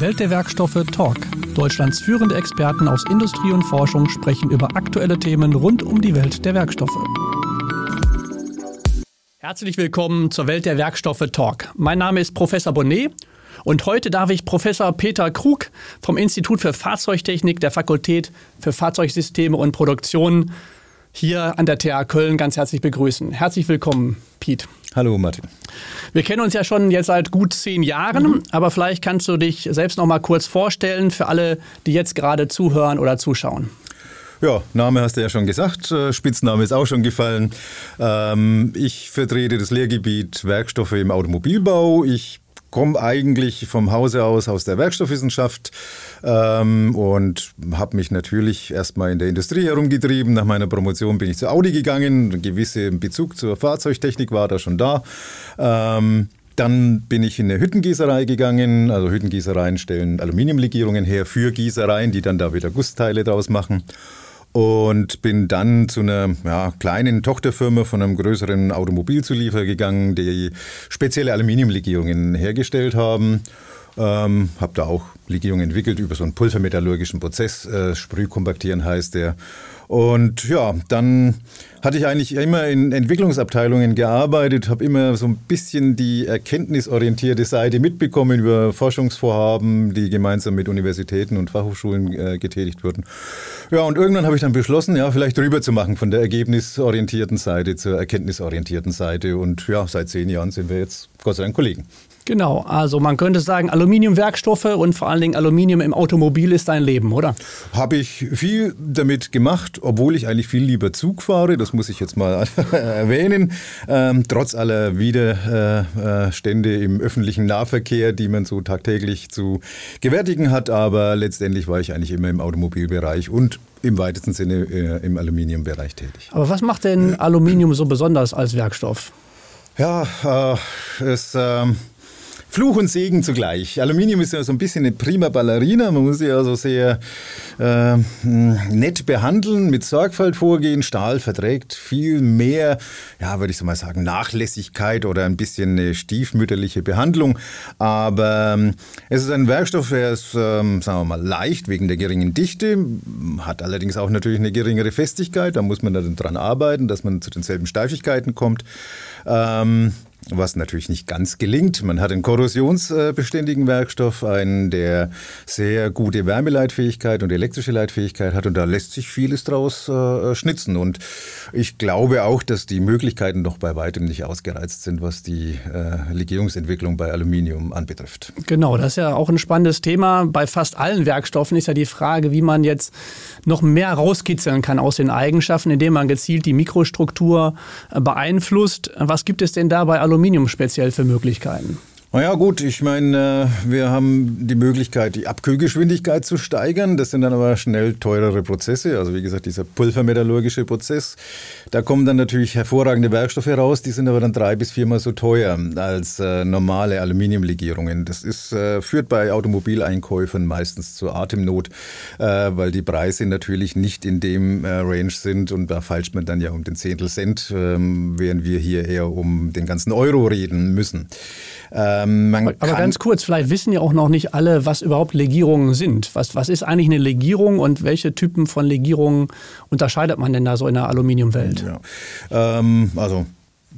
Welt der Werkstoffe Talk. Deutschlands führende Experten aus Industrie und Forschung sprechen über aktuelle Themen rund um die Welt der Werkstoffe. Herzlich willkommen zur Welt der Werkstoffe Talk. Mein Name ist Professor Bonnet und heute darf ich Professor Peter Krug vom Institut für Fahrzeugtechnik der Fakultät für Fahrzeugsysteme und Produktion hier an der TH Köln ganz herzlich begrüßen. Herzlich willkommen, Piet. Hallo Martin. Wir kennen uns ja schon jetzt seit gut zehn Jahren, mhm. aber vielleicht kannst du dich selbst noch mal kurz vorstellen für alle, die jetzt gerade zuhören oder zuschauen. Ja, Name hast du ja schon gesagt, äh, Spitzname ist auch schon gefallen. Ähm, ich vertrete das Lehrgebiet Werkstoffe im Automobilbau. Ich komme eigentlich vom Hause aus aus der Werkstoffwissenschaft ähm, und habe mich natürlich erstmal in der Industrie herumgetrieben. Nach meiner Promotion bin ich zu Audi gegangen. Ein gewisser Bezug zur Fahrzeugtechnik war da schon da. Ähm, dann bin ich in eine Hüttengießerei gegangen. Also Hüttengießereien stellen Aluminiumlegierungen her für Gießereien, die dann da wieder Gussteile draus machen und bin dann zu einer ja, kleinen Tochterfirma von einem größeren Automobilzulieferer gegangen, die spezielle Aluminiumlegierungen hergestellt haben. Ähm, habe da auch Legierungen entwickelt über so einen pulvermetallurgischen Prozess. Äh, Sprühkompaktieren heißt der. Und ja, dann hatte ich eigentlich immer in Entwicklungsabteilungen gearbeitet, habe immer so ein bisschen die erkenntnisorientierte Seite mitbekommen über Forschungsvorhaben, die gemeinsam mit Universitäten und Fachhochschulen äh, getätigt wurden. Ja, und irgendwann habe ich dann beschlossen, ja, vielleicht rüber zu machen von der ergebnisorientierten Seite zur erkenntnisorientierten Seite. Und ja, seit zehn Jahren sind wir jetzt Gott sei Dank Kollegen. Genau, also man könnte sagen, Aluminiumwerkstoffe und vor allen Dingen Aluminium im Automobil ist dein Leben, oder? Habe ich viel damit gemacht, obwohl ich eigentlich viel lieber Zug fahre, das muss ich jetzt mal erwähnen. Ähm, trotz aller Widerstände im öffentlichen Nahverkehr, die man so tagtäglich zu gewärtigen hat, aber letztendlich war ich eigentlich immer im Automobilbereich und im weitesten Sinne äh, im Aluminiumbereich tätig. Aber was macht denn Aluminium so besonders als Werkstoff? Ja, äh, es... Äh, Fluch und Segen zugleich. Aluminium ist ja so ein bisschen eine prima Ballerina. Man muss sie also sehr äh, nett behandeln, mit Sorgfalt vorgehen. Stahl verträgt viel mehr, ja, würde ich so mal sagen, Nachlässigkeit oder ein bisschen eine stiefmütterliche Behandlung. Aber ähm, es ist ein Werkstoff, der ist, ähm, sagen wir mal, leicht wegen der geringen Dichte, hat allerdings auch natürlich eine geringere Festigkeit. Da muss man dann dran arbeiten, dass man zu denselben Steifigkeiten kommt. Ähm, was natürlich nicht ganz gelingt. Man hat einen korrosionsbeständigen Werkstoff, einen, der sehr gute Wärmeleitfähigkeit und elektrische Leitfähigkeit hat und da lässt sich vieles draus äh, schnitzen. Und ich glaube auch, dass die Möglichkeiten noch bei weitem nicht ausgereizt sind, was die äh, Legierungsentwicklung bei Aluminium anbetrifft. Genau, das ist ja auch ein spannendes Thema. Bei fast allen Werkstoffen ist ja die Frage, wie man jetzt noch mehr rauskitzeln kann aus den Eigenschaften, indem man gezielt die Mikrostruktur äh, beeinflusst. Was gibt es denn da bei Aluminium? Speziell für Möglichkeiten? Naja gut, ich meine, äh, wir haben die Möglichkeit, die Abkühlgeschwindigkeit zu steigern. Das sind dann aber schnell teurere Prozesse. Also wie gesagt, dieser pulvermetallurgische Prozess. Da kommen dann natürlich hervorragende Werkstoffe raus, die sind aber dann drei bis viermal so teuer als äh, normale Aluminiumlegierungen. Das ist, äh, führt bei Automobileinkäufern meistens zur Atemnot, äh, weil die Preise natürlich nicht in dem äh, Range sind und da falscht man dann ja um den Zehntel Cent, ähm, während wir hier eher um den ganzen Euro reden müssen. Ähm, aber, ganz kurz, vielleicht wissen ja auch noch nicht alle, was überhaupt Legierungen sind. Was, was ist eigentlich eine Legierung und welche Typen von Legierungen unterscheidet man denn da so in der Aluminiumwelt? Ja. Ähm, also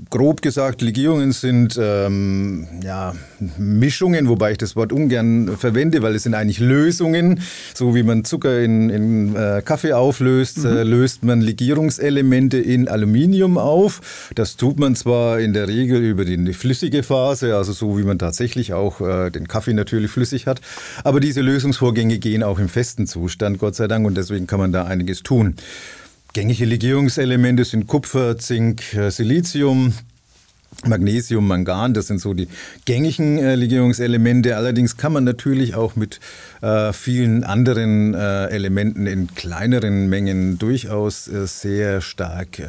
grob gesagt, Legierungen sind ähm, ja, Mischungen, wobei ich das Wort ungern verwende, weil es sind eigentlich Lösungen. So wie man Zucker in, in äh, Kaffee auflöst, mhm. äh, löst man Legierungselemente in Aluminium auf. Das tut man zwar in der Regel über die flüssige Phase, also so wie man tatsächlich auch äh, den Kaffee natürlich flüssig hat. Aber diese Lösungsvorgänge gehen auch im festen Zustand, Gott sei Dank, und deswegen kann man da einiges tun. Gängige Legierungselemente sind Kupfer, Zink, äh, Silizium. Magnesium, Mangan, das sind so die gängigen äh, Legierungselemente. Allerdings kann man natürlich auch mit äh, vielen anderen äh, Elementen in kleineren Mengen durchaus äh, sehr stark äh,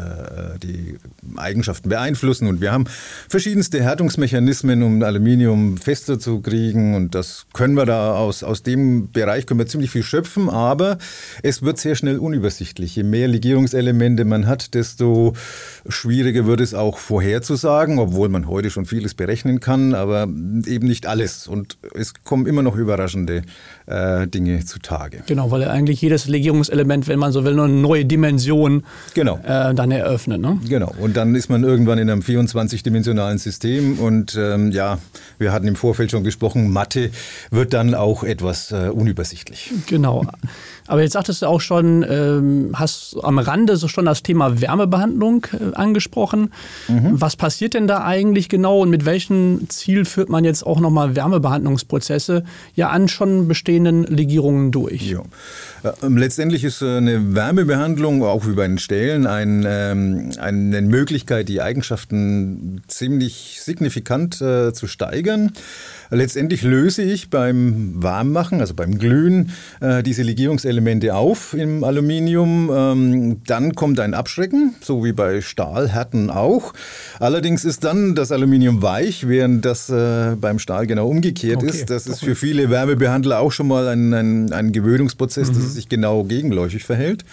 die Eigenschaften beeinflussen. Und wir haben verschiedenste Härtungsmechanismen, um Aluminium fester zu kriegen. Und das können wir da aus, aus dem Bereich können wir ziemlich viel schöpfen, aber es wird sehr schnell unübersichtlich. Je mehr Legierungselemente man hat, desto schwieriger wird es auch vorherzusagen sagen, obwohl man heute schon vieles berechnen kann, aber eben nicht alles. Und es kommen immer noch überraschende äh, Dinge zutage. Genau, weil eigentlich jedes Legierungselement, wenn man so will, nur eine neue Dimension genau. äh, dann eröffnet. Ne? Genau, und dann ist man irgendwann in einem 24-dimensionalen System und ähm, ja, wir hatten im Vorfeld schon gesprochen, Mathe wird dann auch etwas äh, unübersichtlich. Genau. Aber jetzt sagtest du auch schon, ähm, hast am Rande so schon das Thema Wärmebehandlung äh, angesprochen. Mhm. Was passiert denn da eigentlich genau und mit welchem Ziel führt man jetzt auch nochmal Wärmebehandlungsprozesse ja an schon bestehenden Legierungen durch? Ja. Ähm, letztendlich ist äh, eine Wärmebehandlung auch wie bei den Stählen ein, ähm, eine Möglichkeit, die Eigenschaften ziemlich signifikant äh, zu steigern. Letztendlich löse ich beim Warmmachen, also beim Glühen, äh, diese Legierungselemente auf im Aluminium. Ähm, dann kommt ein Abschrecken, so wie bei Stahlhärten auch. Allerdings ist dann das Aluminium weich, während das äh, beim Stahl genau umgekehrt okay. ist. Das ist für viele Wärmebehandler auch schon mal ein, ein, ein Gewöhnungsprozess, mhm. Es sich genau gegenläufig verhält.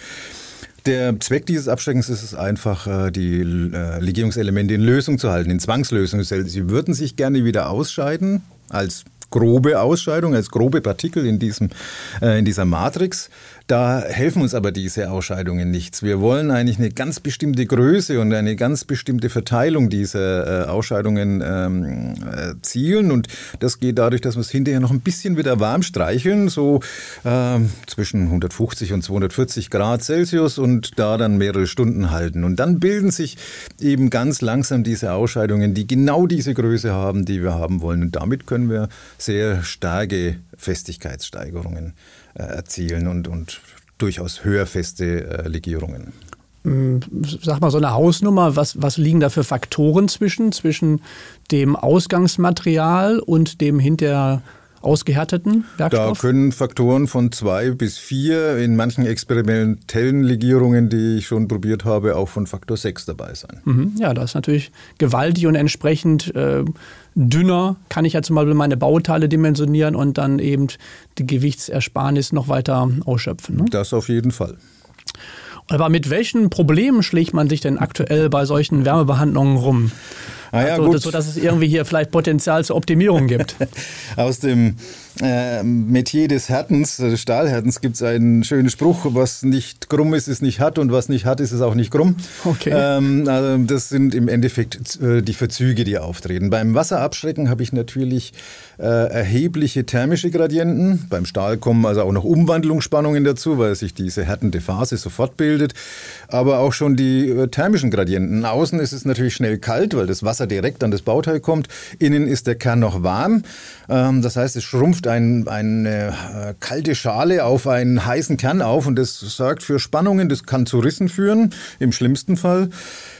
Der Zweck dieses Abschreckens ist es einfach, äh, die Legierungselemente in Lösung zu halten, in Zwangslösung. Sie würden sich gerne wieder ausscheiden, als grobe Ausscheidung, als grobe Partikel in, diesem, äh, in dieser Matrix. Da helfen uns aber diese Ausscheidungen nichts. Wir wollen eigentlich eine ganz bestimmte Größe und eine ganz bestimmte Verteilung dieser äh, Ausscheidungen ähm, erzielen. Und das geht dadurch, dass wir es hinterher noch ein bisschen wieder warm streicheln, so äh, zwischen 150 und 240 Grad Celsius und da dann mehrere Stunden halten. Und dann bilden sich eben ganz langsam diese Ausscheidungen, die genau diese Größe haben, die wir haben wollen. Und damit können wir sehr starke Festigkeitssteigerungen äh, erzielen und, und durchaus höherfeste äh, Legierungen. Hm, sag mal so eine Hausnummer, was, was liegen da für Faktoren zwischen, zwischen dem Ausgangsmaterial und dem hinterher ausgehärteten Werkstoff? Da können Faktoren von zwei bis vier, in manchen experimentellen Legierungen, die ich schon probiert habe, auch von Faktor sechs dabei sein. Mhm, ja, das ist natürlich gewaltig und entsprechend äh, dünner kann ich ja zum Beispiel meine Bauteile dimensionieren und dann eben die Gewichtsersparnis noch weiter ausschöpfen. Ne? Das auf jeden Fall. Aber mit welchen Problemen schlägt man sich denn aktuell bei solchen Wärmebehandlungen rum? Ah ja, also, so dass es irgendwie hier vielleicht Potenzial zur Optimierung gibt. Aus dem äh, Metier des Härtens, des Stahlhärtens, gibt es einen schönen Spruch, was nicht krumm ist, ist nicht hart und was nicht hart ist, ist auch nicht krumm. Okay. Ähm, also das sind im Endeffekt äh, die Verzüge, die auftreten. Beim Wasserabschrecken habe ich natürlich äh, erhebliche thermische Gradienten. Beim Stahl kommen also auch noch Umwandlungsspannungen dazu, weil sich diese härtende Phase sofort bildet. Aber auch schon die äh, thermischen Gradienten. Außen ist es natürlich schnell kalt, weil das Wasser direkt an das Bauteil kommt. Innen ist der Kern noch warm. Ähm, das heißt, es schrumpft ein, eine äh, kalte Schale auf einen heißen Kern auf und das sorgt für Spannungen. Das kann zu Rissen führen, im schlimmsten Fall.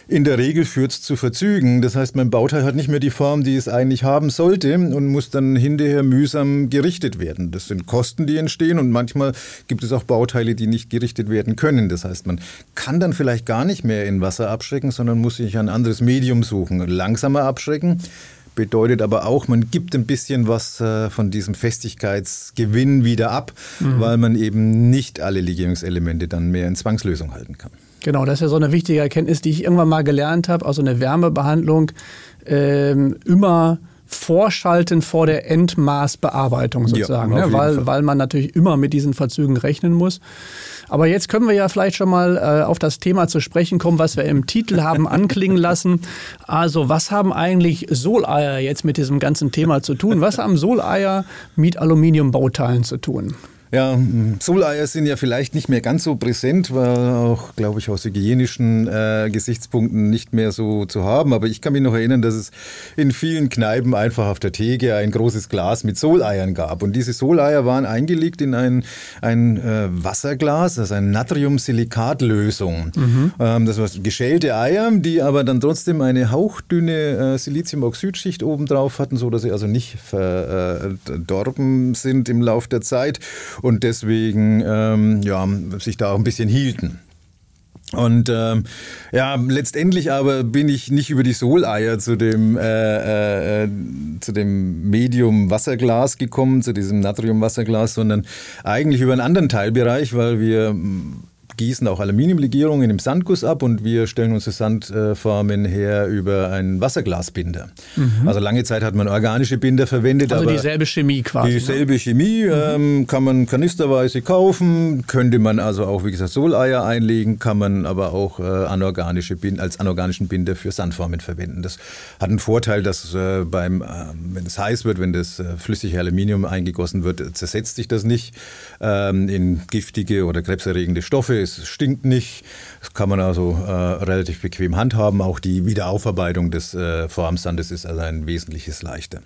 In der Regel führt es zu Verzügen. Das heißt, mein Bauteil hat nicht mehr die Form, die es eigentlich haben sollte und muss dann hinterher mühsam gerichtet werden. Das sind Kosten, die entstehen und manchmal gibt es auch Bauteile, die nicht gerichtet werden können. Das heißt, man kann dann vielleicht gar nicht mehr in Wasser abschrecken, sondern muss sich ein anderes Medium suchen. Langsamer abschrecken bedeutet aber auch, man gibt ein bisschen was äh, von diesem Festigkeitsgewinn wieder ab, mhm. weil man eben nicht alle Legierungselemente dann mehr in Zwangslösung halten kann. Genau, das ist ja so eine wichtige Erkenntnis, die ich irgendwann mal gelernt habe. Also eine Wärmebehandlung ähm, immer vorschalten vor der Endmaßbearbeitung sozusagen, ja, ne? weil, weil man natürlich immer mit diesen Verzügen rechnen muss. Aber jetzt können wir ja vielleicht schon mal äh, auf das Thema zu sprechen kommen, was wir im Titel haben anklingen lassen. Also was haben eigentlich Soleier jetzt mit diesem ganzen Thema zu tun? Was haben Soleier mit Aluminiumbauteilen zu tun? Ja, Soleier sind ja vielleicht nicht mehr ganz so präsent, weil auch, glaube ich, aus hygienischen äh, Gesichtspunkten nicht mehr so zu haben. Aber ich kann mich noch erinnern, dass es in vielen Kneipen einfach auf der Theke ein großes Glas mit Soleiern gab. Und diese Soleier waren eingelegt in ein, ein äh, Wasserglas, also eine Natriumsilikatlösung. Mhm. Ähm, das waren geschälte Eier, die aber dann trotzdem eine hauchdünne äh, Siliziumoxidschicht obendrauf hatten, so dass sie also nicht verdorben sind im Laufe der Zeit und deswegen ähm, ja, sich da auch ein bisschen hielten. Und ähm, ja, letztendlich aber bin ich nicht über die Soleier zu dem, äh, äh, zu dem Medium Wasserglas gekommen, zu diesem Natrium Wasserglas, sondern eigentlich über einen anderen Teilbereich, weil wir gießen auch Aluminiumlegierungen im Sandguss ab und wir stellen unsere Sandformen her über einen Wasserglasbinder. Mhm. Also lange Zeit hat man organische Binder verwendet. Also dieselbe Chemie quasi. Ne? Dieselbe ne? Chemie mhm. ähm, kann man kanisterweise kaufen, könnte man also auch, wie gesagt, Soleier einlegen, kann man aber auch äh, anorganische Binder, als anorganischen Binder für Sandformen verwenden. Das hat einen Vorteil, dass äh, beim, äh, wenn es heiß wird, wenn das äh, flüssige Aluminium eingegossen wird, zersetzt sich das nicht ähm, in giftige oder krebserregende Stoffe. Es stinkt nicht. Das kann man also äh, relativ bequem handhaben. Auch die Wiederaufarbeitung des äh, Formsandes ist also ein wesentliches leichter.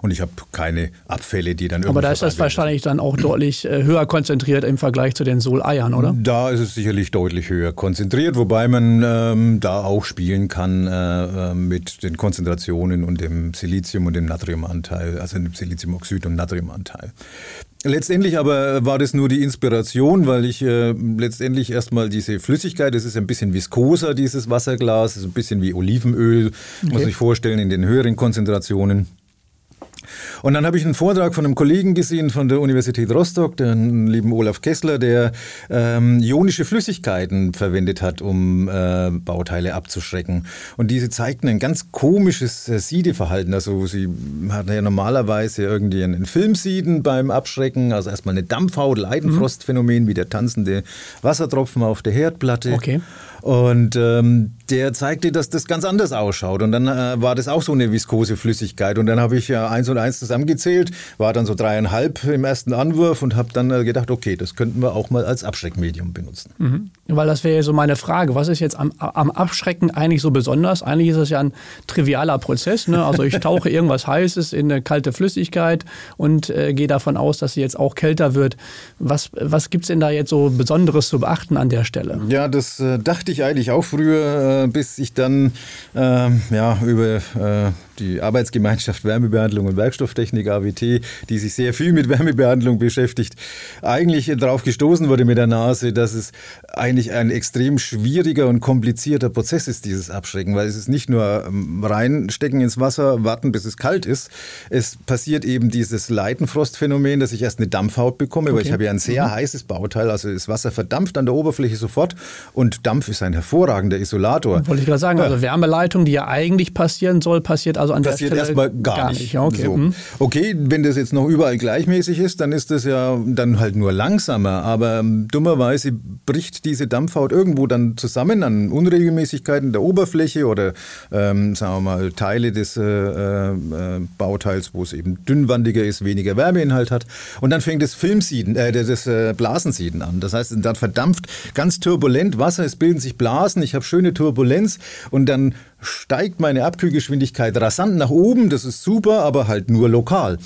Und ich habe keine Abfälle, die dann Aber da ist das wahrscheinlich dann auch deutlich äh, höher konzentriert im Vergleich zu den Soleiern, oder? Da ist es sicherlich deutlich höher konzentriert, wobei man ähm, da auch spielen kann äh, äh mit den Konzentrationen und dem Silizium und dem Natriumanteil, also dem Siliziumoxid und Natriumanteil. Letztendlich aber war das nur die Inspiration, weil ich äh, letztendlich erstmal diese Flüssigkeit, das ist ein bisschen viskoser, dieses Wasserglas, ist ein bisschen wie Olivenöl, okay. muss sich vorstellen, in den höheren Konzentrationen. Und dann habe ich einen Vortrag von einem Kollegen gesehen von der Universität Rostock, den lieben Olaf Kessler, der ähm, ionische Flüssigkeiten verwendet hat, um äh, Bauteile abzuschrecken. Und diese zeigten ein ganz komisches äh, Siedeverhalten. Also sie hatten ja normalerweise irgendwie einen Filmsieden beim Abschrecken, also erstmal eine Dampfhaut, Leidenfrostphänomen, mhm. wie der tanzende Wassertropfen auf der Herdplatte. Okay. Und ähm, der zeigte, dass das ganz anders ausschaut. Und dann äh, war das auch so eine viskose Flüssigkeit. Und dann habe ich ja eins und eins zusammengezählt, war dann so dreieinhalb im ersten Anwurf und habe dann äh, gedacht, okay, das könnten wir auch mal als Abschreckmedium benutzen. Mhm. Weil das wäre ja so meine Frage. Was ist jetzt am, am, Abschrecken eigentlich so besonders? Eigentlich ist es ja ein trivialer Prozess. Ne? Also ich tauche irgendwas Heißes in eine kalte Flüssigkeit und äh, gehe davon aus, dass sie jetzt auch kälter wird. Was, was gibt es denn da jetzt so Besonderes zu beachten an der Stelle? Ja, das äh, dachte dachte ich eigentlich auch früher, äh, bis ich dann äh, ja, über äh, die Arbeitsgemeinschaft Wärmebehandlung und Werkstofftechnik AWT, die sich sehr viel mit Wärmebehandlung beschäftigt, eigentlich darauf gestoßen wurde mit der Nase, dass es eigentlich ein extrem schwieriger und komplizierter Prozess ist, dieses Abschrecken, weil es ist nicht nur ähm, reinstecken ins Wasser, warten, bis es kalt ist. Es passiert eben dieses Leitenfrostphänomen, dass ich erst eine Dampfhaut bekomme, okay. weil ich habe ja ein sehr mhm. heißes Bauteil, also das Wasser verdampft an der Oberfläche sofort und Dampf ist ein hervorragender Isolator. Wollte ich gerade sagen, also Wärmeleitung, die ja eigentlich passieren soll, passiert also an Passiert erstmal gar, gar nicht. nicht. Okay. So. Mhm. okay, wenn das jetzt noch überall gleichmäßig ist, dann ist das ja dann halt nur langsamer. Aber ähm, dummerweise bricht diese Dampfhaut irgendwo dann zusammen an Unregelmäßigkeiten der Oberfläche oder ähm, sagen wir mal Teile des äh, äh, Bauteils, wo es eben dünnwandiger ist, weniger Wärmeinhalt hat. Und dann fängt das Filmsieden, äh, das äh, Blasensieden an. Das heißt, dann verdampft ganz turbulent Wasser, es bilden sich Blasen, ich habe schöne Turbulenz und dann steigt meine Abkühlgeschwindigkeit rasant nach oben. Das ist super, aber halt nur lokal.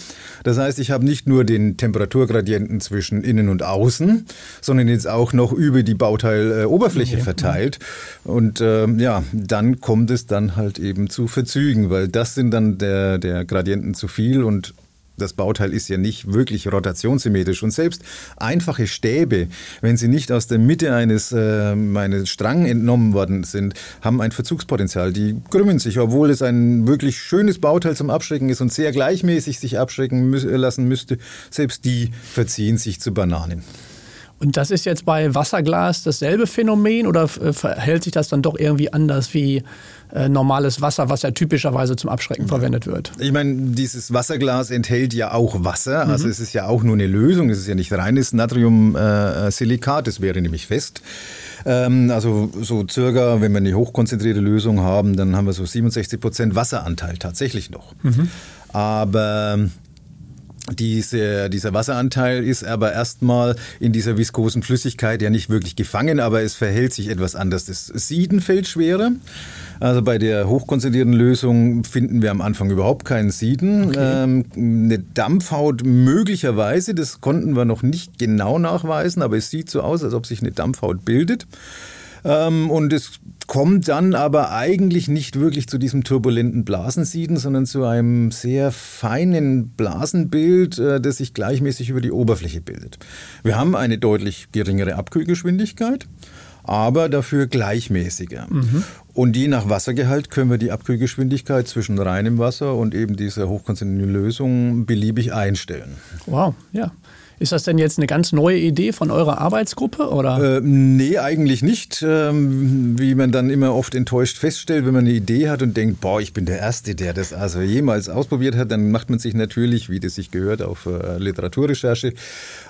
Das heißt, ich habe nicht nur den Temperaturgradienten zwischen innen und außen, sondern jetzt auch noch über die Bauteiloberfläche verteilt. Und äh, ja, dann kommt es dann halt eben zu Verzügen, weil das sind dann der, der Gradienten zu viel und das Bauteil ist ja nicht wirklich rotationssymmetrisch und selbst einfache Stäbe, wenn sie nicht aus der Mitte eines, äh, eines Strang entnommen worden sind, haben ein Verzugspotenzial. Die krümmen sich, obwohl es ein wirklich schönes Bauteil zum Abschrecken ist und sehr gleichmäßig sich abschrecken mü lassen müsste. Selbst die verziehen sich zu Bananen. Und das ist jetzt bei Wasserglas dasselbe Phänomen oder äh, verhält sich das dann doch irgendwie anders wie äh, normales Wasser, was ja typischerweise zum Abschrecken verwendet wird. Ich meine, dieses Wasserglas enthält ja auch Wasser, also mhm. es ist ja auch nur eine Lösung, es ist ja nicht reines Natriumsilikat, das wäre nämlich fest. Ähm, also so circa, wenn wir eine hochkonzentrierte Lösung haben, dann haben wir so 67 Prozent Wasseranteil tatsächlich noch. Mhm. Aber diese, dieser Wasseranteil ist aber erstmal in dieser viskosen Flüssigkeit ja nicht wirklich gefangen, aber es verhält sich etwas anders. Das Sieden fällt schwerer. Also bei der hochkonzentrierten Lösung finden wir am Anfang überhaupt keinen Sieden. Okay. Ähm, eine Dampfhaut möglicherweise, das konnten wir noch nicht genau nachweisen, aber es sieht so aus, als ob sich eine Dampfhaut bildet. Ähm, und es kommt dann aber eigentlich nicht wirklich zu diesem turbulenten Blasensieden, sondern zu einem sehr feinen Blasenbild, äh, das sich gleichmäßig über die Oberfläche bildet. Wir haben eine deutlich geringere Abkühlgeschwindigkeit aber dafür gleichmäßiger. Mhm. Und je nach Wassergehalt können wir die Abkühlgeschwindigkeit zwischen reinem Wasser und eben dieser hochkonzentrierten Lösung beliebig einstellen. Wow, ja. Ist das denn jetzt eine ganz neue Idee von eurer Arbeitsgruppe? Oder? Äh, nee, eigentlich nicht. Ähm, wie man dann immer oft enttäuscht feststellt, wenn man eine Idee hat und denkt, boah, ich bin der Erste, der das also jemals ausprobiert hat, dann macht man sich natürlich, wie das sich gehört, auf äh, Literaturrecherche.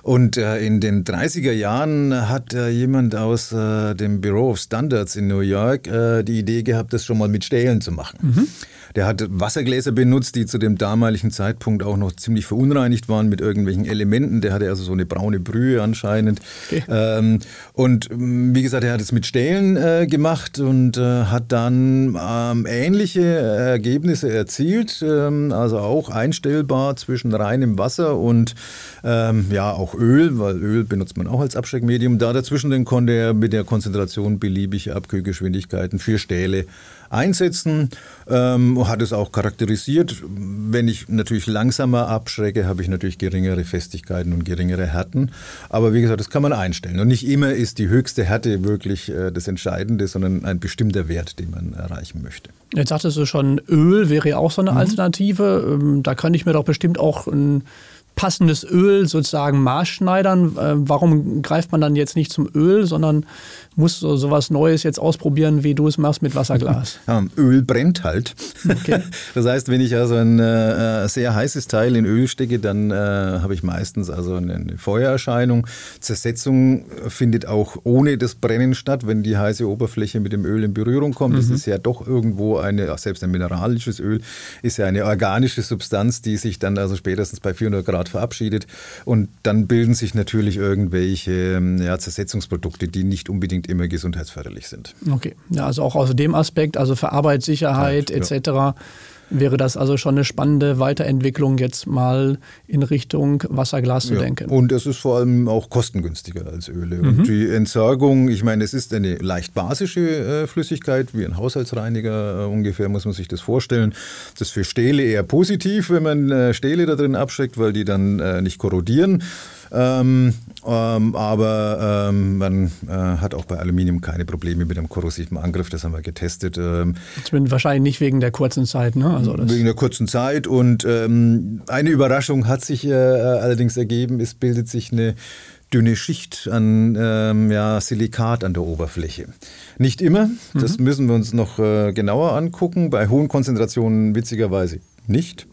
Und äh, in den 30er Jahren hat äh, jemand aus äh, dem Bureau of Standards in New York äh, die Idee gehabt, das schon mal mit Stählen zu machen. Mhm. Der hat Wassergläser benutzt, die zu dem damaligen Zeitpunkt auch noch ziemlich verunreinigt waren mit irgendwelchen Elementen. Der hatte also so eine braune Brühe anscheinend. Okay. Ähm, und ähm, wie gesagt, er hat es mit Stählen äh, gemacht und äh, hat dann ähm, ähnliche Ergebnisse erzielt. Ähm, also auch einstellbar zwischen reinem Wasser und ähm, ja auch Öl, weil Öl benutzt man auch als Abschreckmedium. Da dazwischen dann konnte er mit der Konzentration beliebige Abkühlgeschwindigkeiten für Stähle einsetzen, ähm, hat es auch charakterisiert. Wenn ich natürlich langsamer abschrecke, habe ich natürlich geringere Festigkeiten und geringere Härten. Aber wie gesagt, das kann man einstellen. Und nicht immer ist die höchste Härte wirklich äh, das Entscheidende, sondern ein bestimmter Wert, den man erreichen möchte. Jetzt sagtest du schon, Öl wäre ja auch so eine mhm. Alternative. Mhm. Da könnte ich mir doch bestimmt auch ein passendes Öl sozusagen maßschneidern. Äh, warum greift man dann jetzt nicht zum Öl, sondern muss so sowas Neues jetzt ausprobieren, wie du es machst mit Wasserglas? Ja, Öl brennt halt. Okay. Das heißt, wenn ich also ein äh, sehr heißes Teil in Öl stecke, dann äh, habe ich meistens also eine Feuererscheinung. Zersetzung findet auch ohne das Brennen statt, wenn die heiße Oberfläche mit dem Öl in Berührung kommt. Mhm. Das ist ja doch irgendwo eine, selbst ein mineralisches Öl ist ja eine organische Substanz, die sich dann also spätestens bei 400 Grad verabschiedet. Und dann bilden sich natürlich irgendwelche ähm, ja, Zersetzungsprodukte, die nicht unbedingt unbedingt immer gesundheitsförderlich sind. Okay, ja, also auch aus dem Aspekt, also für Arbeitssicherheit ja, etc. Wäre das also schon eine spannende Weiterentwicklung, jetzt mal in Richtung Wasserglas zu ja, denken? Und es ist vor allem auch kostengünstiger als Öle. Mhm. Und die Entsorgung, ich meine, es ist eine leicht basische äh, Flüssigkeit, wie ein Haushaltsreiniger äh, ungefähr, muss man sich das vorstellen. Das ist für Stähle eher positiv, wenn man äh, Stähle da drin abschreckt, weil die dann nicht korrodieren. Ähm, ähm, aber ähm, man äh, hat auch bei Aluminium keine Probleme mit einem korrosiven Angriff. Das haben wir getestet. Ähm, wahrscheinlich nicht wegen der kurzen Zeit, ne? Also wegen der kurzen Zeit. Und ähm, eine Überraschung hat sich äh, allerdings ergeben. Es bildet sich eine dünne Schicht an ähm, ja, Silikat an der Oberfläche. Nicht immer, das mhm. müssen wir uns noch äh, genauer angucken. Bei hohen Konzentrationen witzigerweise nicht.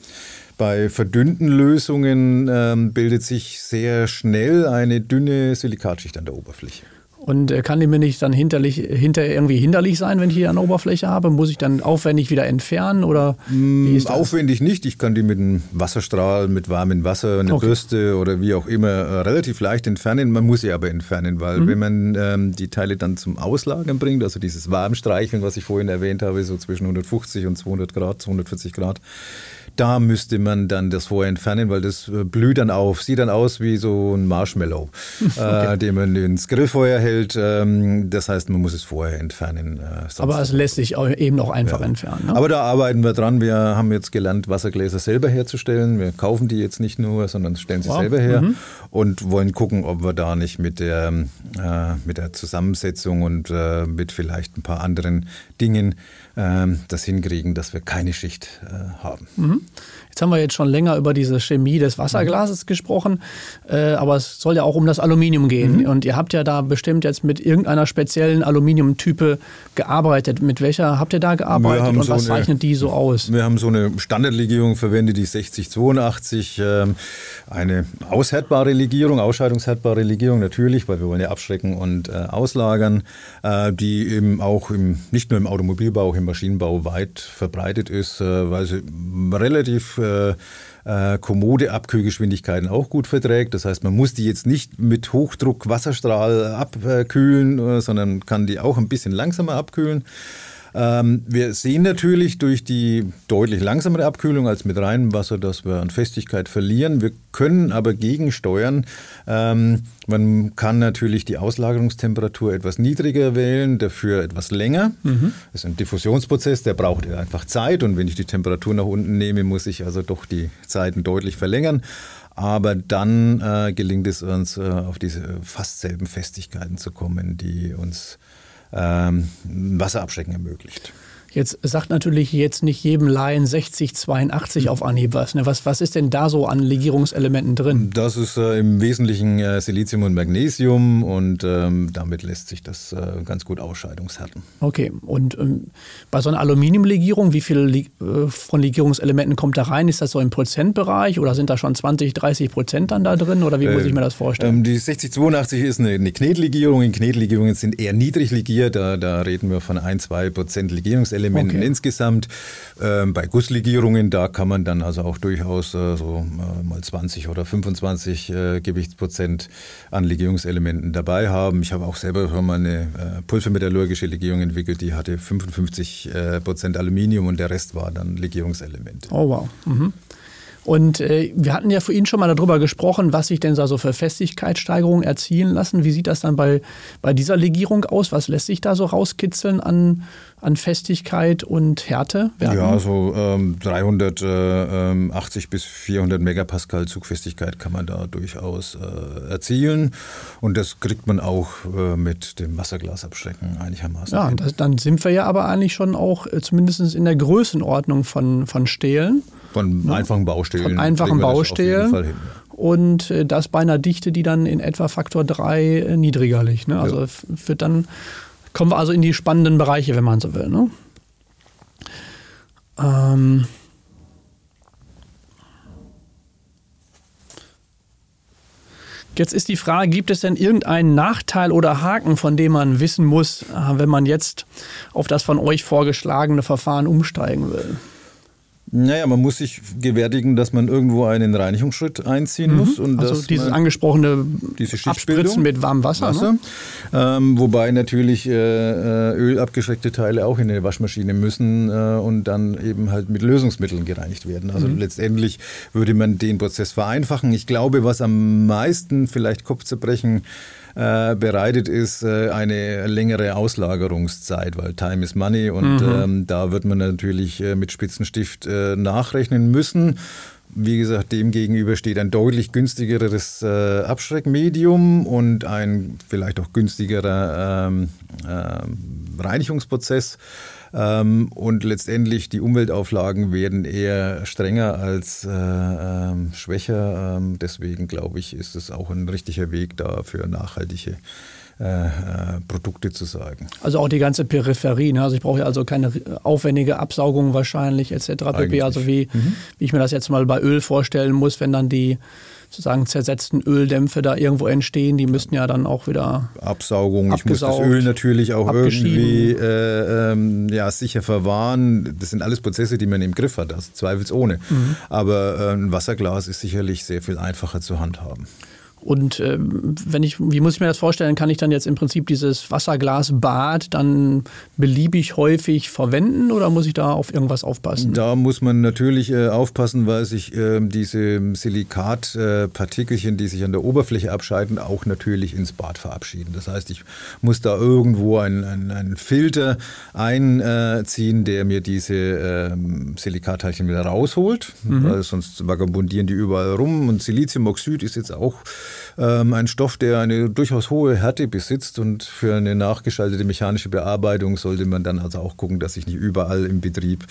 Bei verdünnten Lösungen ähm, bildet sich sehr schnell eine dünne Silikatschicht an der Oberfläche. Und äh, kann die mir nicht dann hinterlich, hinter irgendwie hinderlich sein, wenn ich an der Oberfläche habe? Muss ich dann aufwendig wieder entfernen oder mm, Aufwendig nicht. Ich kann die mit einem Wasserstrahl, mit warmem Wasser, eine okay. Bürste oder wie auch immer äh, relativ leicht entfernen. Man muss sie aber entfernen, weil mhm. wenn man ähm, die Teile dann zum Auslagern bringt, also dieses Warmstreicheln, was ich vorhin erwähnt habe, so zwischen 150 und 200 Grad, 240 Grad, da müsste man dann das vorher entfernen, weil das äh, blüht dann auf. Sieht dann aus wie so ein Marshmallow, okay. äh, den man ins Grillfeuer hält. Ähm, das heißt, man muss es vorher entfernen. Äh, Aber es lässt sich eben auch einfach ja. entfernen. Ne? Aber da arbeiten wir dran. Wir haben jetzt gelernt, Wassergläser selber herzustellen. Wir kaufen die jetzt nicht nur, sondern stellen sie wow. selber her mhm. und wollen gucken, ob wir da nicht mit der, äh, mit der Zusammensetzung und äh, mit vielleicht ein paar anderen Dingen das hinkriegen, dass wir keine Schicht äh, haben. Mhm. Jetzt haben wir jetzt schon länger über diese Chemie des Wasserglases mhm. gesprochen, äh, aber es soll ja auch um das Aluminium gehen. Mhm. Und ihr habt ja da bestimmt jetzt mit irgendeiner speziellen Aluminiumtype gearbeitet. Mit welcher habt ihr da gearbeitet und so was eine, zeichnet die so aus? Wir haben so eine Standardlegierung verwendet, die 6082, äh, eine aushärtbare Legierung, ausscheidungshärtbare Legierung natürlich, weil wir wollen ja abschrecken und äh, auslagern, äh, die eben auch im, nicht nur im Automobilbau, auch im Maschinenbau weit verbreitet ist, äh, weil sie relativ äh, kommode Abkühlgeschwindigkeiten auch gut verträgt. Das heißt, man muss die jetzt nicht mit Hochdruck Wasserstrahl abkühlen, äh, sondern kann die auch ein bisschen langsamer abkühlen. Ähm, wir sehen natürlich durch die deutlich langsamere Abkühlung als mit reinem Wasser, dass wir an Festigkeit verlieren. Wir können aber gegensteuern. Ähm, man kann natürlich die Auslagerungstemperatur etwas niedriger wählen, dafür etwas länger. Mhm. Das ist ein Diffusionsprozess, der braucht einfach Zeit. Und wenn ich die Temperatur nach unten nehme, muss ich also doch die Zeiten deutlich verlängern. Aber dann äh, gelingt es uns, äh, auf diese fast selben Festigkeiten zu kommen, die uns ähm, Wasserabschrecken ermöglicht. Jetzt sagt natürlich jetzt nicht jedem Laien 60, 82 auf Anhieb was. Ne? was. Was ist denn da so an Legierungselementen drin? Das ist äh, im Wesentlichen äh, Silizium und Magnesium und ähm, damit lässt sich das äh, ganz gut ausscheidungshärten. Okay, und ähm, bei so einer Aluminiumlegierung, wie viel äh, von Legierungselementen kommt da rein? Ist das so im Prozentbereich oder sind da schon 20, 30 Prozent dann da drin oder wie muss ich mir das vorstellen? Ähm, die 6082 ist eine, eine Knetlegierung. In Knetlegierungen sind eher niedrig legiert. Da, da reden wir von 1, 2 Prozent Legierungselementen. Elementen okay. insgesamt. Ähm, bei Gusslegierungen, da kann man dann also auch durchaus äh, so äh, mal 20 oder 25 äh, Gewichtsprozent an Legierungselementen dabei haben. Ich habe auch selber schon mal eine äh, pulvermetallurgische Legierung entwickelt, die hatte 55 äh, Prozent Aluminium und der Rest war dann Legierungselemente. Oh wow. Mhm. Und äh, wir hatten ja vorhin schon mal darüber gesprochen, was sich denn so für Festigkeitssteigerungen erzielen lassen. Wie sieht das dann bei, bei dieser Legierung aus? Was lässt sich da so rauskitzeln an, an Festigkeit und Härte? Werten? Ja, so ähm, 380 äh, ähm, bis 400 Megapascal Zugfestigkeit kann man da durchaus äh, erzielen. Und das kriegt man auch äh, mit dem Wasserglasabschrecken einigermaßen. Ja, das, dann sind wir ja aber eigentlich schon auch äh, zumindest in der Größenordnung von, von Stählen. Von ja. einfachen Baustellen. Von einfachen Baustellen. Hin, ja. Und äh, das bei einer Dichte, die dann in etwa Faktor 3 äh, niedriger liegt. Ne? Also ja. wird dann, kommen wir also in die spannenden Bereiche, wenn man so will. Ne? Ähm Jetzt ist die Frage, gibt es denn irgendeinen Nachteil oder Haken, von dem man wissen muss, äh, wenn man jetzt auf das von euch vorgeschlagene Verfahren umsteigen will? Naja, man muss sich gewärtigen, dass man irgendwo einen Reinigungsschritt einziehen mhm. muss. Und also dieses angesprochene diese Abspritzen mit warmem Wasser. Wasser. Ne? Ähm, wobei natürlich äh, äh, ölabgeschreckte Teile auch in eine Waschmaschine müssen äh, und dann eben halt mit Lösungsmitteln gereinigt werden. Also mhm. letztendlich würde man den Prozess vereinfachen. Ich glaube, was am meisten vielleicht Kopfzerbrechen äh, bereitet ist, äh, eine längere Auslagerungszeit, weil Time is Money und mhm. ähm, da wird man natürlich äh, mit Spitzenstift äh, nachrechnen müssen. Wie gesagt, dem gegenüber steht ein deutlich günstigeres äh, Abschreckmedium und ein vielleicht auch günstigerer ähm, äh, Reinigungsprozess. Ähm, und letztendlich die Umweltauflagen werden eher strenger als äh, äh, schwächer. Ähm, deswegen glaube ich, ist es auch ein richtiger Weg da für nachhaltige äh, äh, Produkte zu sagen. Also auch die ganze Peripherie. Ne? Also ich brauche ja also keine aufwendige Absaugung wahrscheinlich etc. pp. Also wie, mhm. wie ich mir das jetzt mal bei Öl vorstellen muss, wenn dann die sozusagen zersetzten Öldämpfe da irgendwo entstehen, die müssten ja dann auch wieder Absaugung. Ich muss das Öl natürlich auch irgendwie äh, ähm, ja, sicher verwahren. Das sind alles Prozesse, die man im Griff hat, also zweifelsohne. Mhm. Aber äh, ein Wasserglas ist sicherlich sehr viel einfacher zu handhaben. Und äh, wenn ich, wie muss ich mir das vorstellen, kann ich dann jetzt im Prinzip dieses Wasserglasbad dann beliebig häufig verwenden oder muss ich da auf irgendwas aufpassen? Da muss man natürlich äh, aufpassen, weil sich äh, diese Silikatpartikelchen, die sich an der Oberfläche abscheiden, auch natürlich ins Bad verabschieden. Das heißt, ich muss da irgendwo einen, einen Filter einziehen, der mir diese ähm, Silikatteilchen wieder rausholt, mhm. weil sonst vagabundieren die überall rum. Und Siliziumoxid ist jetzt auch ähm, ein Stoff, der eine durchaus hohe Härte besitzt und für eine nachgeschaltete mechanische Bearbeitung sollte man dann also auch gucken, dass sich nicht überall im Betrieb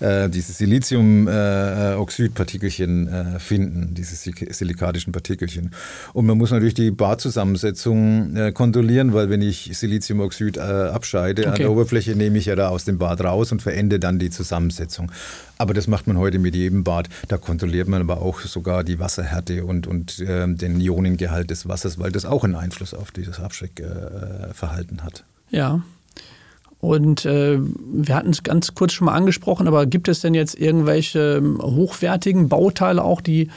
äh, diese Siliziumoxidpartikelchen äh, äh, finden, diese silikatischen Partikelchen. Und man muss natürlich die Badzusammensetzung äh, kontrollieren, weil wenn ich Siliziumoxid äh, abscheide okay. an der Oberfläche, nehme ich ja da aus dem Bad raus und verende dann die Zusammensetzung. Aber das macht man heute mit jedem Bad. Da kontrolliert man aber auch sogar die Wasserhärte und, und äh, den Ionengehalt des Wassers, weil das auch einen Einfluss auf dieses Abschreckverhalten äh, hat. Ja. Und äh, wir hatten es ganz kurz schon mal angesprochen, aber gibt es denn jetzt irgendwelche ähm, hochwertigen Bauteile auch, die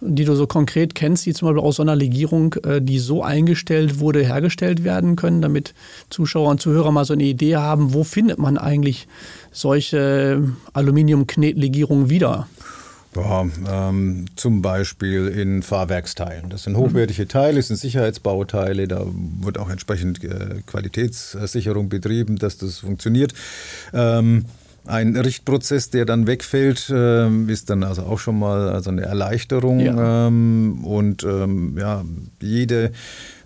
die du so konkret kennst, die zum Beispiel aus so einer Legierung, äh, die so eingestellt wurde, hergestellt werden können, damit Zuschauer und Zuhörer mal so eine Idee haben, wo findet man eigentlich solche Aluminiumknetlegierungen wieder? Ja, ähm, zum Beispiel in Fahrwerksteilen. Das sind hochwertige Teile, das sind Sicherheitsbauteile, da wird auch entsprechend äh, Qualitätssicherung betrieben, dass das funktioniert. Ähm, ein Richtprozess, der dann wegfällt, äh, ist dann also auch schon mal also eine Erleichterung. Ja. Ähm, und ähm, ja, jede,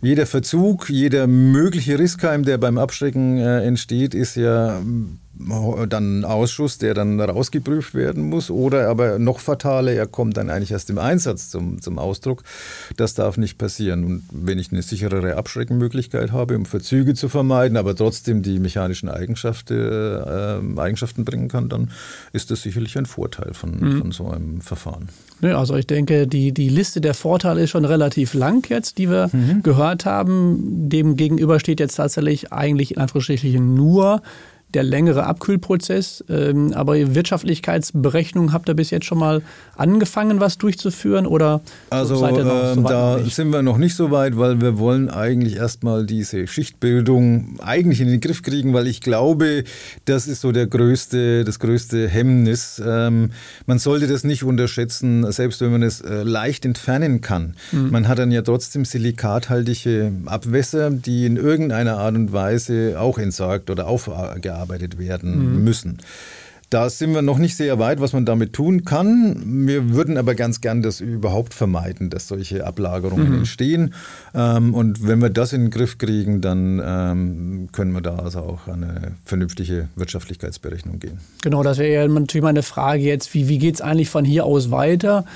jeder Verzug, jeder mögliche Risskeim, der beim Abschrecken äh, entsteht, ist ja dann ein Ausschuss, der dann rausgeprüft werden muss. Oder aber noch fataler, er kommt dann eigentlich erst im Einsatz zum, zum Ausdruck. Das darf nicht passieren. Und wenn ich eine sicherere Abschreckenmöglichkeit habe, um Verzüge zu vermeiden, aber trotzdem die mechanischen Eigenschaften, äh, Eigenschaften bringen kann, dann ist das sicherlich ein Vorteil von, mhm. von so einem Verfahren. Ja, also ich denke, die, die Liste der Vorteile ist schon relativ lang jetzt, die wir mhm. gehört haben. Dem gegenüber steht jetzt tatsächlich eigentlich in Anführungsstrichen nur der längere Abkühlprozess. Ähm, aber Wirtschaftlichkeitsberechnung habt ihr bis jetzt schon mal angefangen, was durchzuführen oder also seid ihr noch so ähm, da sind wir noch nicht so weit, weil wir wollen eigentlich erstmal diese Schichtbildung eigentlich in den Griff kriegen, weil ich glaube, das ist so der größte, das größte Hemmnis. Ähm, man sollte das nicht unterschätzen, selbst wenn man es äh, leicht entfernen kann. Mhm. Man hat dann ja trotzdem silikathaltige Abwässer, die in irgendeiner Art und Weise auch entsorgt oder aufgearbeitet bearbeitet werden mhm. müssen. Da sind wir noch nicht sehr weit, was man damit tun kann. Wir würden aber ganz gern das überhaupt vermeiden, dass solche Ablagerungen mhm. entstehen. Ähm, und wenn wir das in den Griff kriegen, dann ähm, können wir da also auch eine vernünftige Wirtschaftlichkeitsberechnung gehen. Genau, das wäre ja natürlich meine Frage jetzt. Wie, wie geht es eigentlich von hier aus weiter?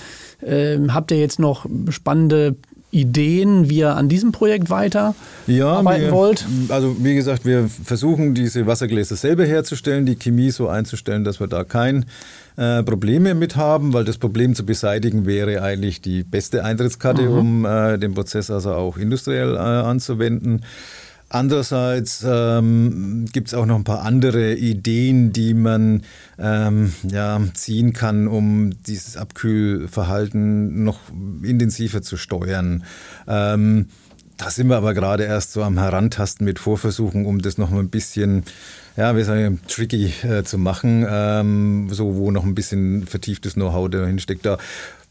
Ähm, habt ihr jetzt noch spannende Ideen, wie ihr an diesem Projekt weiter ja, arbeiten wir, wollt? Also wie gesagt, wir versuchen diese Wassergläser selber herzustellen, die Chemie so einzustellen, dass wir da kein äh, Probleme mit haben, weil das Problem zu beseitigen wäre eigentlich die beste Eintrittskarte, mhm. um äh, den Prozess also auch industriell äh, anzuwenden. Andererseits ähm, gibt es auch noch ein paar andere Ideen, die man ähm, ja, ziehen kann, um dieses Abkühlverhalten noch intensiver zu steuern. Ähm, da sind wir aber gerade erst so am Herantasten mit Vorversuchen, um das noch mal ein bisschen, ja, wie sagen, tricky äh, zu machen, ähm, so wo noch ein bisschen vertieftes Know-how dahin steckt. Da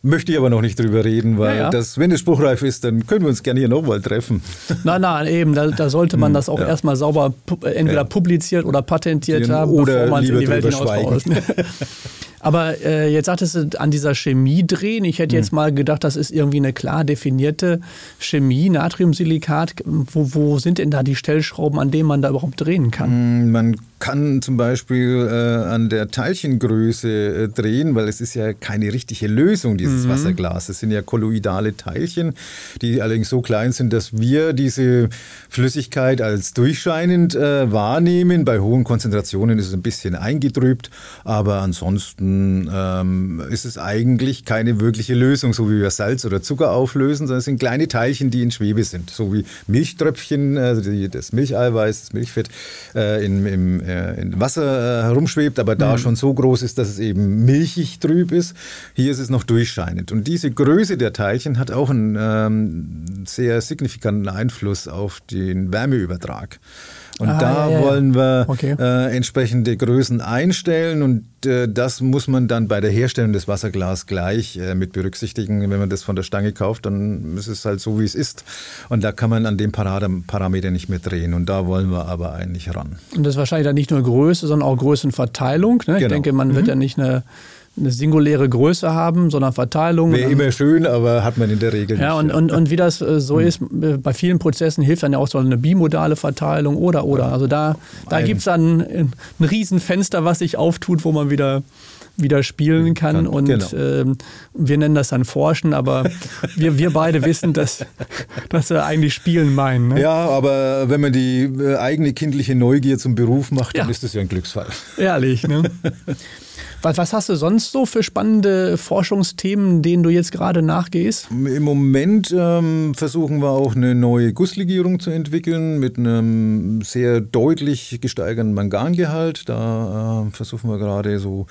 Möchte ich aber noch nicht drüber reden, weil ja, ja. Das, wenn es spruchreif ist, dann können wir uns gerne hier nochmal treffen. Nein, nein, eben, da, da sollte man hm, das auch ja. erstmal sauber entweder publiziert oder patentiert haben, oder bevor man es in die Welt hinaus Aber äh, jetzt sagtest du an dieser Chemie drehen. Ich hätte hm. jetzt mal gedacht, das ist irgendwie eine klar definierte Chemie, Natriumsilikat. Wo, wo sind denn da die Stellschrauben, an denen man da überhaupt drehen kann? Hm, man kann zum Beispiel äh, an der Teilchengröße äh, drehen, weil es ist ja keine richtige Lösung dieses mhm. Wasserglas. Es sind ja kolloidale Teilchen, die allerdings so klein sind, dass wir diese Flüssigkeit als durchscheinend äh, wahrnehmen. Bei hohen Konzentrationen ist es ein bisschen eingetrübt, aber ansonsten ähm, ist es eigentlich keine wirkliche Lösung, so wie wir Salz oder Zucker auflösen, sondern es sind kleine Teilchen, die in Schwebe sind, so wie Milchtröpfchen, also die, das Milcheiweiß, das Milchfett äh, in, im äh, in Wasser äh, herumschwebt, aber da mhm. schon so groß ist, dass es eben milchig trüb ist. Hier ist es noch durchscheinend. Und diese Größe der Teilchen hat auch einen ähm, sehr signifikanten Einfluss auf den Wärmeübertrag. Und ah, da ja, ja. wollen wir okay. äh, entsprechende Größen einstellen und äh, das muss man dann bei der Herstellung des Wasserglas gleich äh, mit berücksichtigen. Wenn man das von der Stange kauft, dann ist es halt so, wie es ist. Und da kann man an dem Parameter nicht mehr drehen. Und da wollen wir aber eigentlich ran. Und das ist wahrscheinlich dann nicht nur Größe, sondern auch Größenverteilung. Ne? Ich genau. denke, man mhm. wird ja nicht eine eine singuläre Größe haben, sondern Verteilung. Wäre immer schön, aber hat man in der Regel nicht. Ja, und, und, und wie das äh, so hm. ist, äh, bei vielen Prozessen hilft dann ja auch so eine bimodale Verteilung oder, oder. Also da, da gibt es dann ein, ein Riesenfenster, was sich auftut, wo man wieder wieder spielen kann. kann und genau. ähm, wir nennen das dann Forschen, aber wir, wir beide wissen, dass, dass wir eigentlich Spielen meinen. Ne? Ja, aber wenn man die äh, eigene kindliche Neugier zum Beruf macht, dann ja. ist das ja ein Glücksfall. Ehrlich, ne? Was, was, hast du sonst so für spannende Forschungsthemen, denen du jetzt gerade nachgehst? Im Moment ähm, versuchen wir auch eine neue Gusslegierung zu entwickeln mit einem sehr deutlich gesteigerten Mangangehalt. Da äh, versuchen wir gerade so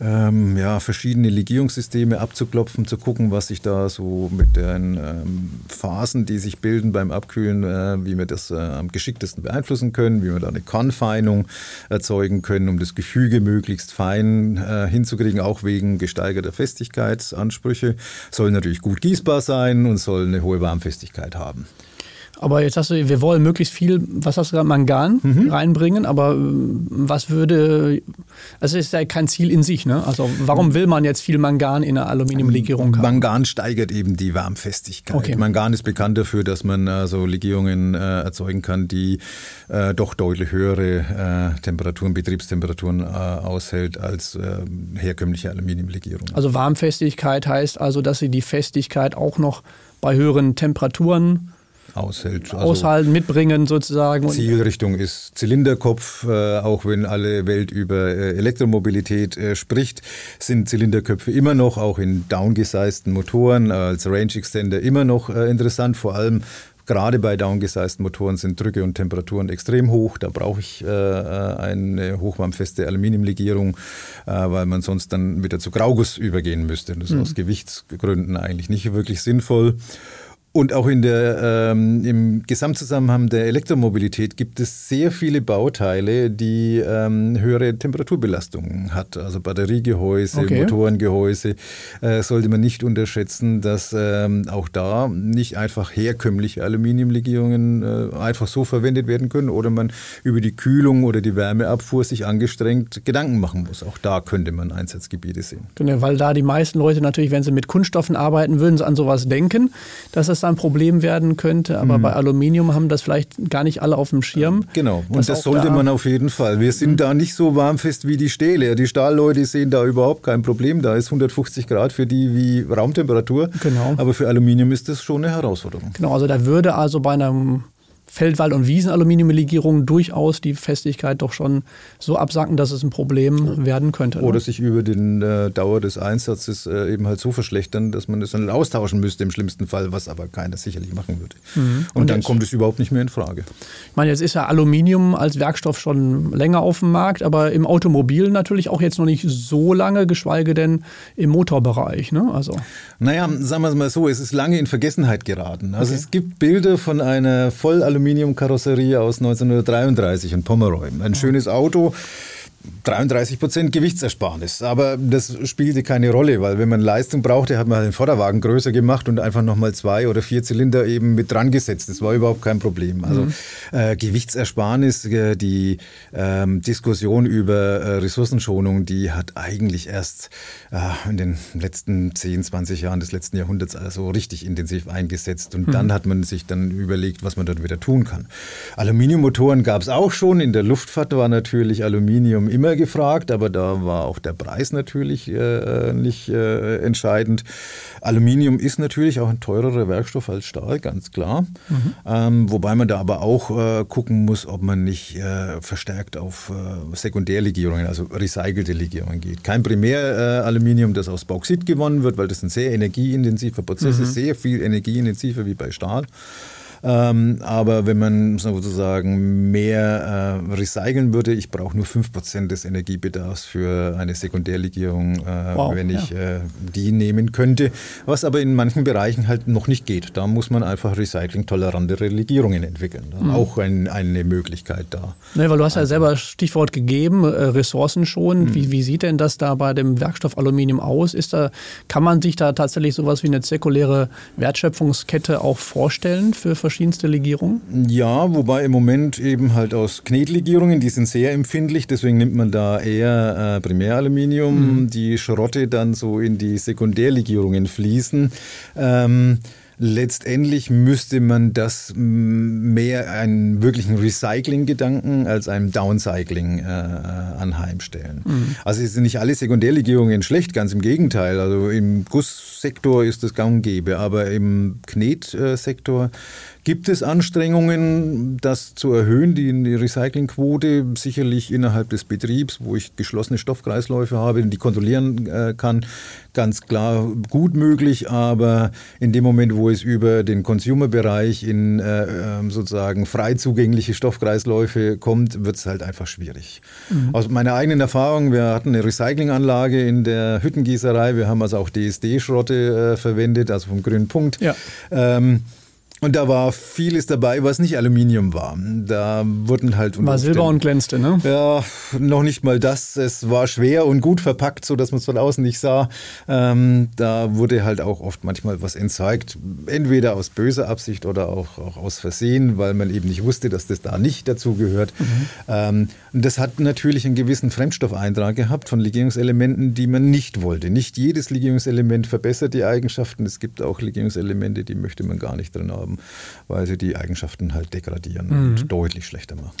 ähm, ja, verschiedene Legierungssysteme abzuklopfen, zu gucken, was sich da so mit den ähm, Phasen, die sich bilden beim Abkühlen, äh, wie wir das äh, am geschicktesten beeinflussen können, wie wir da eine Konfeinung erzeugen können, um das Gefüge möglichst fein äh, hinzukriegen, auch wegen gesteigerter Festigkeitsansprüche. Soll natürlich gut gießbar sein und soll eine hohe Warmfestigkeit haben. Aber jetzt hast du, wir wollen möglichst viel, was hast du gerade, Mangan mhm. reinbringen, aber äh, was würde, also ist ja kein Ziel in sich, ne? Also warum will man jetzt viel Mangan in einer Aluminiumlegierung haben? Mangan steigert eben die Warmfestigkeit. Okay. Mangan ist bekannt dafür, dass man äh, so Legierungen äh, erzeugen kann, die äh, doch deutlich höhere äh, Temperaturen, Betriebstemperaturen äh, aushält als herkömmliche Aluminiumlegierungen. Also Warmfestigkeit heißt also, dass sie die Festigkeit auch noch bei höheren Temperaturen aushält. Also Aushalten, mitbringen sozusagen. Zielrichtung ist Zylinderkopf, äh, auch wenn alle Welt über äh, Elektromobilität äh, spricht, sind Zylinderköpfe immer noch, auch in downgesizten Motoren als Range Extender immer noch interessant, vor allem Gerade bei downgesizten Motoren sind Drücke und Temperaturen extrem hoch. Da brauche ich äh eine hochwarmfeste Aluminiumlegierung, äh, weil man sonst dann wieder zu Grauguss übergehen müsste. Das ist mhm. aus Gewichtsgründen eigentlich nicht wirklich sinnvoll. Und auch in der, ähm, im Gesamtzusammenhang der Elektromobilität gibt es sehr viele Bauteile, die ähm, höhere Temperaturbelastungen hat. Also Batteriegehäuse, okay. Motorengehäuse äh, sollte man nicht unterschätzen, dass ähm, auch da nicht einfach herkömmliche Aluminiumlegierungen äh, einfach so verwendet werden können oder man über die Kühlung oder die Wärmeabfuhr sich angestrengt Gedanken machen muss. Auch da könnte man Einsatzgebiete sehen. Genau, weil da die meisten Leute natürlich, wenn sie mit Kunststoffen arbeiten, würden sie an sowas denken, dass es ein Problem werden könnte. Aber mhm. bei Aluminium haben das vielleicht gar nicht alle auf dem Schirm. Genau, und das sollte da man auf jeden Fall. Wir sind mhm. da nicht so warmfest wie die Stähle. Die Stahlleute sehen da überhaupt kein Problem. Da ist 150 Grad für die wie Raumtemperatur. Genau. Aber für Aluminium ist das schon eine Herausforderung. Genau, also da würde also bei einem Feldwald- und Wiesenaluminiumlegierung durchaus die Festigkeit doch schon so absacken, dass es ein Problem werden könnte. Ne? Oder sich über die äh, Dauer des Einsatzes äh, eben halt so verschlechtern, dass man es dann austauschen müsste im schlimmsten Fall, was aber keiner sicherlich machen würde. Mhm. Und, und, dann jetzt, kommt es überhaupt nicht mehr in Frage. Ich meine, jetzt ist ja Aluminium als Werkstoff schon länger auf dem Markt, aber im Automobil natürlich auch jetzt noch nicht so lange, geschweige denn im Motorbereich. Ne? Also. Naja, sagen wir es mal so, es ist lange in Vergessenheit geraten. Also okay. es gibt Bilder von einer voll Aluminiumkarosserie aus 1933 in Pomeroy. Ein schönes Auto, 33 Prozent Gewichtsersparnis. Aber das spielte keine Rolle, weil wenn man Leistung brauchte, hat man halt den Vorderwagen größer gemacht und einfach nochmal zwei oder vier Zylinder eben mit dran gesetzt. Das war überhaupt kein Problem. Also mhm. äh, Gewichtsersparnis, äh, die ähm, Diskussion über äh, Ressourcenschonung, die hat eigentlich erst äh, in den letzten 10, 20 Jahren des letzten Jahrhunderts also richtig intensiv eingesetzt. Und mhm. dann hat man sich dann überlegt, was man dort wieder tun kann. Aluminiummotoren gab es auch schon. In der Luftfahrt war natürlich Aluminium immer gefragt, aber da war auch der Preis natürlich äh, nicht äh, entscheidend. Aluminium ist natürlich auch ein teurerer Werkstoff als Stahl, ganz klar. Mhm. Ähm, wobei man da aber auch äh, gucken muss, ob man nicht äh, verstärkt auf äh, Sekundärlegierungen, also recycelte Legierungen geht. Kein Primäraluminium, das aus Bauxit gewonnen wird, weil das ein sehr energieintensiver Prozess mhm. ist, sehr viel energieintensiver wie bei Stahl. Ähm, aber wenn man sozusagen mehr äh, recyceln würde, ich brauche nur 5% des Energiebedarfs für eine Sekundärlegierung, äh, wow, wenn ich ja. äh, die nehmen könnte, was aber in manchen Bereichen halt noch nicht geht. Da muss man einfach recyclingtolerantere Legierungen entwickeln. Mhm. Auch ein, eine Möglichkeit da. Nee, weil du hast ja selber Stichwort gegeben, äh, Ressourcen schon. Mhm. Wie, wie sieht denn das da bei dem Werkstoff Aluminium aus? Ist da, kann man sich da tatsächlich sowas wie eine zirkuläre Wertschöpfungskette auch vorstellen für verschiedene verschiedenste Legierungen? Ja, wobei im Moment eben halt aus Knetlegierungen, die sind sehr empfindlich, deswegen nimmt man da eher äh, Primäraluminium, mhm. die Schrotte dann so in die Sekundärlegierungen fließen. Ähm, Letztendlich müsste man das mehr einen wirklichen Recycling-Gedanken als einem Downcycling äh, anheimstellen. Mhm. Also es sind nicht alle Sekundärlegierungen schlecht, ganz im Gegenteil. Also im Gusssektor ist das gang und gäbe, aber im Knetsektor Gibt es Anstrengungen, das zu erhöhen, die Recyclingquote sicherlich innerhalb des Betriebs, wo ich geschlossene Stoffkreisläufe habe, die kontrollieren äh, kann, ganz klar gut möglich, aber in dem Moment, wo es über den Consumer-Bereich in äh, ähm, sozusagen frei zugängliche Stoffkreisläufe kommt, wird es halt einfach schwierig. Mhm. Aus meiner eigenen Erfahrung, wir hatten eine Recyclinganlage in der Hüttengießerei, wir haben also auch DSD-Schrotte äh, verwendet, also vom grünen Punkt. Ja. Ähm, Und da war vieles dabei, was nicht Aluminium war. Da wurden halt. War Silber und glänzte, ne? Ja, noch nicht mal das. Es war schwer und gut verpackt, sodass man es von außen nicht sah. Ähm, da wurde halt auch oft manchmal was entzeigt. Entweder aus böser Absicht oder auch, auch aus Versehen, weil man eben nicht wusste, dass das da nicht dazu gehört. Mhm. Ähm, und das hat natürlich einen gewissen Fremdstoffeintrag gehabt von Legierungselementen, die man nicht wollte. Nicht jedes Legierungselement verbessert die Eigenschaften. Es gibt auch Legierungselemente, die möchte man gar nicht drin haben haben, weil sie die Eigenschaften halt degradieren mhm. und deutlich schlechter machen.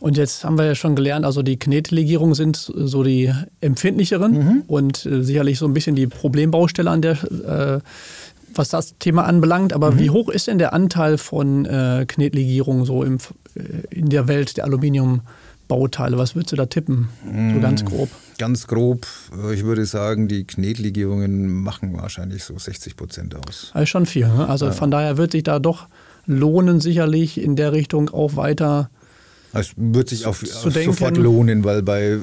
Und jetzt haben wir ja schon gelernt, also die Knetlegierungen sind so die empfindlicheren mhm. und äh, sicherlich so ein bisschen die Problembaustelle an der, äh, was das Thema anbelangt. Aber mhm. wie hoch ist denn der Anteil von äh, Knetlegierungen so im, äh, in der Welt der Aluminiumbauteile? Was würdest du da tippen, so ganz mm, grob? Ganz grob, äh, ich würde sagen, die Knetlegierungen machen wahrscheinlich so 60 Prozent aus. Also schon viel. Ne? Also ja. von daher wird sich da doch lohnen, sicherlich in der Richtung auch weiter. Es wird sich auf, auf sofort lohnen, weil bei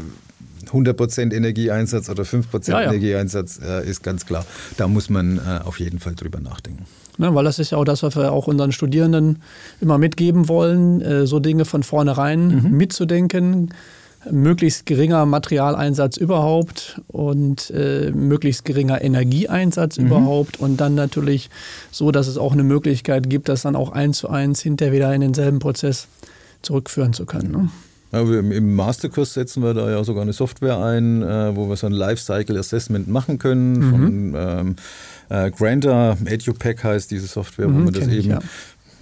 100% Energieeinsatz oder 5% ja, ja. Energieeinsatz äh, ist ganz klar. Da muss man äh, auf jeden Fall drüber nachdenken. Ne, weil das ist ja auch das, was wir auch unseren Studierenden immer mitgeben wollen, äh, so Dinge von vornherein mhm. mitzudenken möglichst geringer Materialeinsatz überhaupt und äh, möglichst geringer Energieeinsatz mhm. überhaupt und dann natürlich so, dass es auch eine Möglichkeit gibt, das dann auch eins zu eins hinterher wieder in denselben Prozess zurückführen zu können. Ne? Im Masterkurs setzen wir da ja sogar eine Software ein, äh, wo wir so ein Lifecycle Assessment machen können mhm. von ähm, äh, Granta, EduPack heißt diese Software, wo mhm, man das eben ich, ja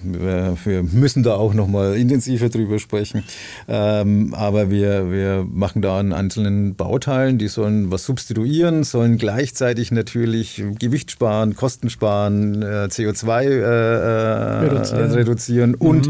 wir müssen da auch noch mal intensiver drüber sprechen. Ähm, aber wir, wir machen da an einzelnen Bauteilen, die sollen was substituieren, sollen gleichzeitig natürlich Gewicht sparen, Kosten sparen, äh, CO2 äh, äh, reduzieren, reduzieren mhm. und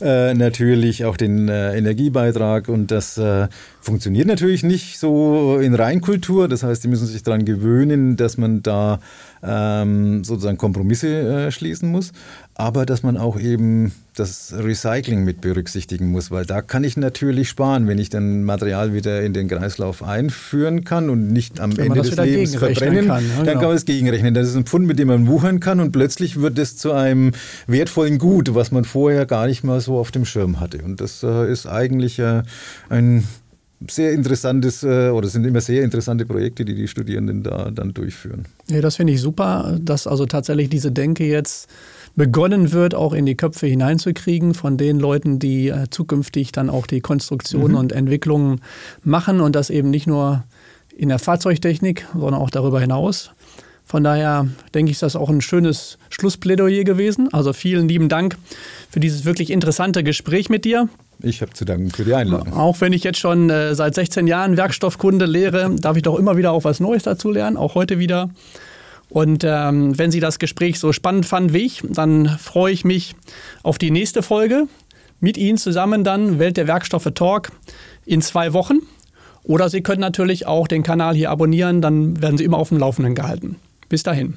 äh, natürlich auch den äh, Energiebeitrag. Und das äh, funktioniert natürlich nicht so in Reinkultur. Das heißt, die müssen sich daran gewöhnen, dass man da ähm, sozusagen Kompromisse schließen muss aber dass man auch eben das Recycling mit berücksichtigen muss, weil da kann ich natürlich sparen, wenn ich dann Material wieder in den Kreislauf einführen kann und nicht am wenn Ende des Lebens verbrennen, kann, ja, dann genau. kann man es gegenrechnen. Das ist ein Pfund, mit dem man wuchern kann und plötzlich wird es zu einem wertvollen Gut, was man vorher gar nicht mal so auf dem Schirm hatte. Und das äh, ist eigentlich äh, ein sehr interessantes äh, oder sind immer sehr interessante Projekte, die die Studierenden da dann durchführen. Ja, das finde ich super, dass also tatsächlich diese Denke jetzt begonnen wird, auch in die Köpfe hineinzukriegen von den Leuten, die äh, zukünftig dann auch die Konstruktionen mhm. und Entwicklungen machen und das eben nicht nur in der Fahrzeugtechnik, sondern auch darüber hinaus. Von daher denke ich, ist das auch ein schönes Schlussplädoyer gewesen. Also vielen lieben Dank für dieses wirklich interessante Gespräch mit dir. Ich habe zu danken für die Einladung. Auch wenn ich jetzt schon äh, seit 16 Jahren Werkstoffkunde lehre, darf ich doch immer wieder auch was Neues dazu lernen, auch heute wieder. Und ähm, wenn Sie das Gespräch so spannend fanden wie ich, dann freue ich mich auf die nächste Folge. Mit Ihnen zusammen dann Welt der Werkstoffe Talk in zwei Wochen. Oder Sie können natürlich auch den Kanal hier abonnieren, dann werden Sie immer auf dem Laufenden gehalten. Bis dahin.